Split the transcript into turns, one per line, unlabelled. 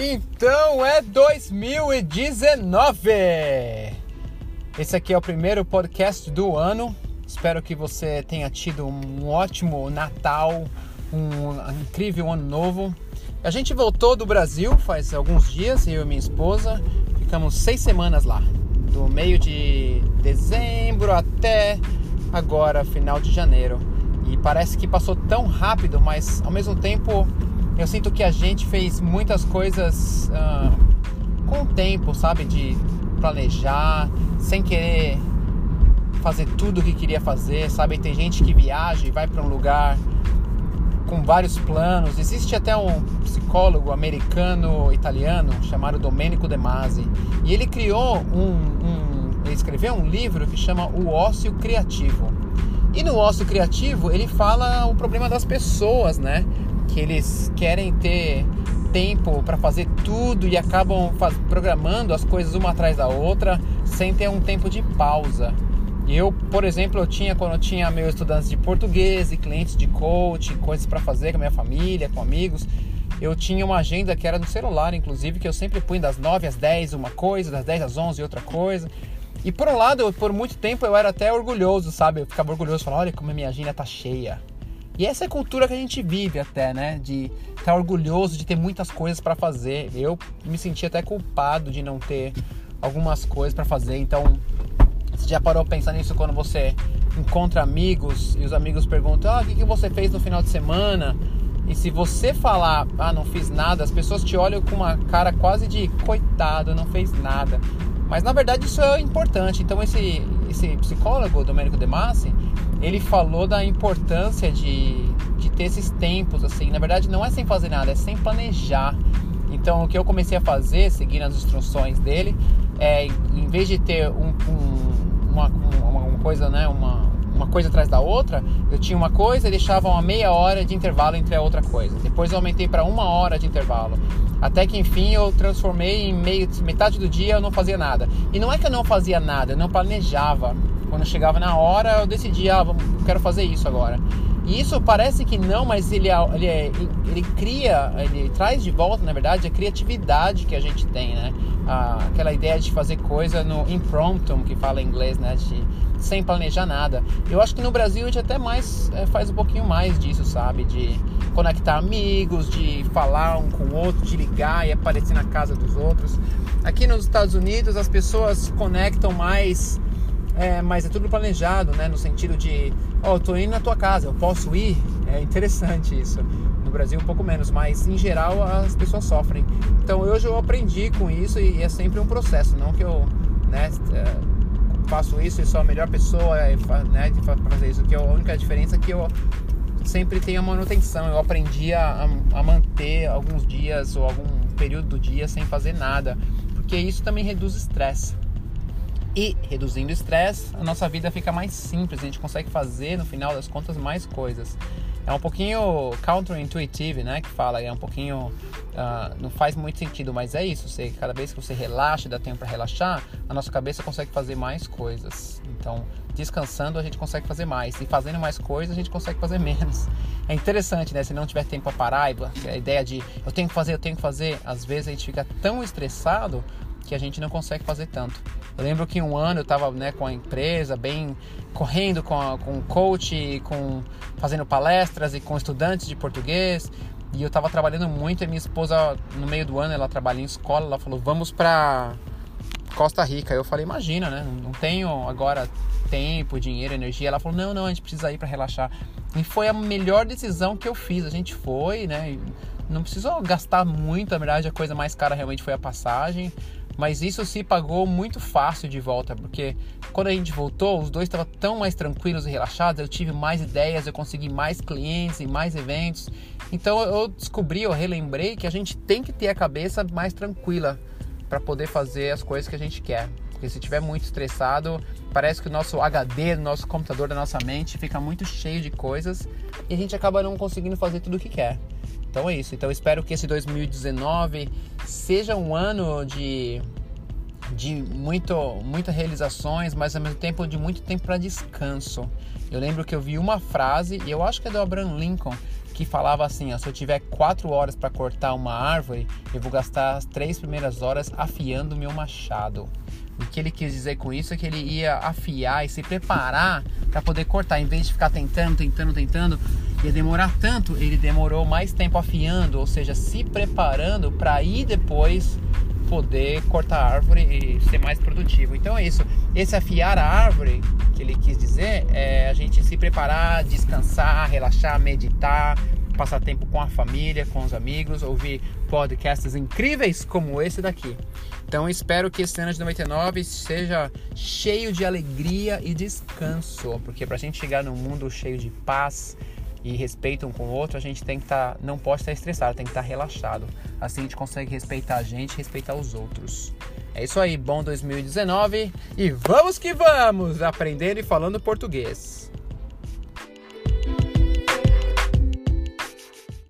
Então é 2019! Esse aqui é o primeiro podcast do ano. Espero que você tenha tido um ótimo Natal, um incrível ano novo. A gente voltou do Brasil faz alguns dias, eu e minha esposa. Ficamos seis semanas lá, do meio de dezembro até agora, final de janeiro. E parece que passou tão rápido, mas ao mesmo tempo eu sinto que a gente fez muitas coisas uh, com o tempo, sabe? De planejar, sem querer fazer tudo o que queria fazer, sabe? Tem gente que viaja e vai para um lugar com vários planos. Existe até um psicólogo americano-italiano chamado Domenico De Masi e ele criou um, um, ele escreveu um livro que chama O Ócio Criativo. E no ócio criativo ele fala o problema das pessoas, né? Que eles querem ter tempo para fazer tudo e acabam programando as coisas uma atrás da outra sem ter um tempo de pausa. Eu, por exemplo, eu tinha quando eu tinha meus estudantes de português e clientes de coach, coisas para fazer com a minha família, com amigos, eu tinha uma agenda que era no celular, inclusive, que eu sempre punha das 9 às 10 uma coisa, das 10 às 11 outra coisa. E por um lado, por muito tempo eu era até orgulhoso, sabe? Eu ficava orgulhoso, falava, olha como a minha agenda tá cheia. E essa é a cultura que a gente vive até, né? De estar orgulhoso de ter muitas coisas para fazer. Eu me senti até culpado de não ter algumas coisas para fazer. Então, você já parou pensar nisso quando você encontra amigos e os amigos perguntam: "Ah, o que, você fez no final de semana?" E se você falar: "Ah, não fiz nada", as pessoas te olham com uma cara quase de coitado, não fez nada. Mas na verdade isso é importante. Então esse esse psicólogo, Domenico De Massi, ele falou da importância de, de ter esses tempos, assim. Na verdade, não é sem fazer nada, é sem planejar. Então, o que eu comecei a fazer, seguindo as instruções dele, é em vez de ter um, um, uma, uma, uma, coisa, né, uma, uma coisa atrás da outra, eu tinha uma coisa e deixava uma meia hora de intervalo entre a outra coisa. Depois eu aumentei para uma hora de intervalo. Até que enfim eu transformei em meio metade do dia eu não fazia nada. E não é que eu não fazia nada, eu não planejava. Quando chegava na hora, eu decidia, ah, quero fazer isso agora. E isso parece que não, mas ele, ele, ele cria, ele traz de volta, na verdade, a criatividade que a gente tem, né? Ah, aquela ideia de fazer coisa no impromptu, que fala em inglês, né? De, sem planejar nada. Eu acho que no Brasil a gente até mais é, faz um pouquinho mais disso, sabe? De conectar amigos, de falar um com o outro, de ligar e aparecer na casa dos outros. Aqui nos Estados Unidos as pessoas conectam mais é, mas é tudo planejado, né? No sentido de, ó, oh, tô indo na tua casa, eu posso ir? É interessante isso. No Brasil um pouco menos, mas em geral as pessoas sofrem. Então hoje eu aprendi com isso e é sempre um processo, não que eu, né, é, faço isso e sou a melhor pessoa, né, para fazer isso. Que a única diferença é que eu sempre tenho a manutenção. Eu aprendi a, a manter alguns dias ou algum período do dia sem fazer nada, porque isso também reduz estresse. E reduzindo o estresse, a nossa vida fica mais simples, a gente consegue fazer no final das contas mais coisas. É um pouquinho counterintuitive, né? Que fala, é um pouquinho. Uh, não faz muito sentido, mas é isso. Você, cada vez que você relaxa, dá tempo para relaxar, a nossa cabeça consegue fazer mais coisas. Então, descansando, a gente consegue fazer mais. E fazendo mais coisas, a gente consegue fazer menos. É interessante, né? Se não tiver tempo para parar, a ideia de eu tenho que fazer, eu tenho que fazer, às vezes a gente fica tão estressado que a gente não consegue fazer tanto. Eu lembro que um ano eu estava né, com a empresa, bem correndo com, a, com coach, com, fazendo palestras e com estudantes de português. E eu estava trabalhando muito e minha esposa, no meio do ano, ela trabalha em escola, ela falou, vamos para Costa Rica. Eu falei, imagina, né? Não tenho agora tempo, dinheiro, energia. Ela falou, não, não, a gente precisa ir para relaxar. E foi a melhor decisão que eu fiz. A gente foi, né? Não precisou gastar muito, na verdade a coisa mais cara realmente foi a passagem. Mas isso se pagou muito fácil de volta, porque quando a gente voltou, os dois estavam tão mais tranquilos e relaxados, eu tive mais ideias, eu consegui mais clientes e mais eventos. Então eu descobri, eu relembrei que a gente tem que ter a cabeça mais tranquila para poder fazer as coisas que a gente quer. Porque se estiver muito estressado, parece que o nosso HD, o nosso computador da nossa mente fica muito cheio de coisas e a gente acaba não conseguindo fazer tudo o que quer. Então é isso. Então espero que esse 2019 seja um ano de de muito, muitas realizações, mas ao mesmo tempo de muito tempo para descanso. Eu lembro que eu vi uma frase, e eu acho que é do Abraham Lincoln, que falava assim: ó, se eu tiver quatro horas para cortar uma árvore, eu vou gastar as três primeiras horas afiando meu machado. O que ele quis dizer com isso é que ele ia afiar e se preparar para poder cortar, em vez de ficar tentando, tentando, tentando, ia demorar tanto, ele demorou mais tempo afiando, ou seja, se preparando para ir depois poder cortar a árvore e ser mais produtivo. Então é isso. Esse afiar a árvore, que ele quis dizer, é a gente se preparar, descansar, relaxar, meditar, passar tempo com a família, com os amigos, ouvir podcasts incríveis como esse daqui. Então espero que esse ano de 99 seja cheio de alegria e descanso, porque para a gente chegar num mundo cheio de paz, e respeito um com o outro, a gente tem que estar, tá, não pode estar estressado, tem que estar relaxado. Assim a gente consegue respeitar a gente, respeitar os outros. É isso aí, bom 2019 e vamos que vamos, aprendendo e falando português.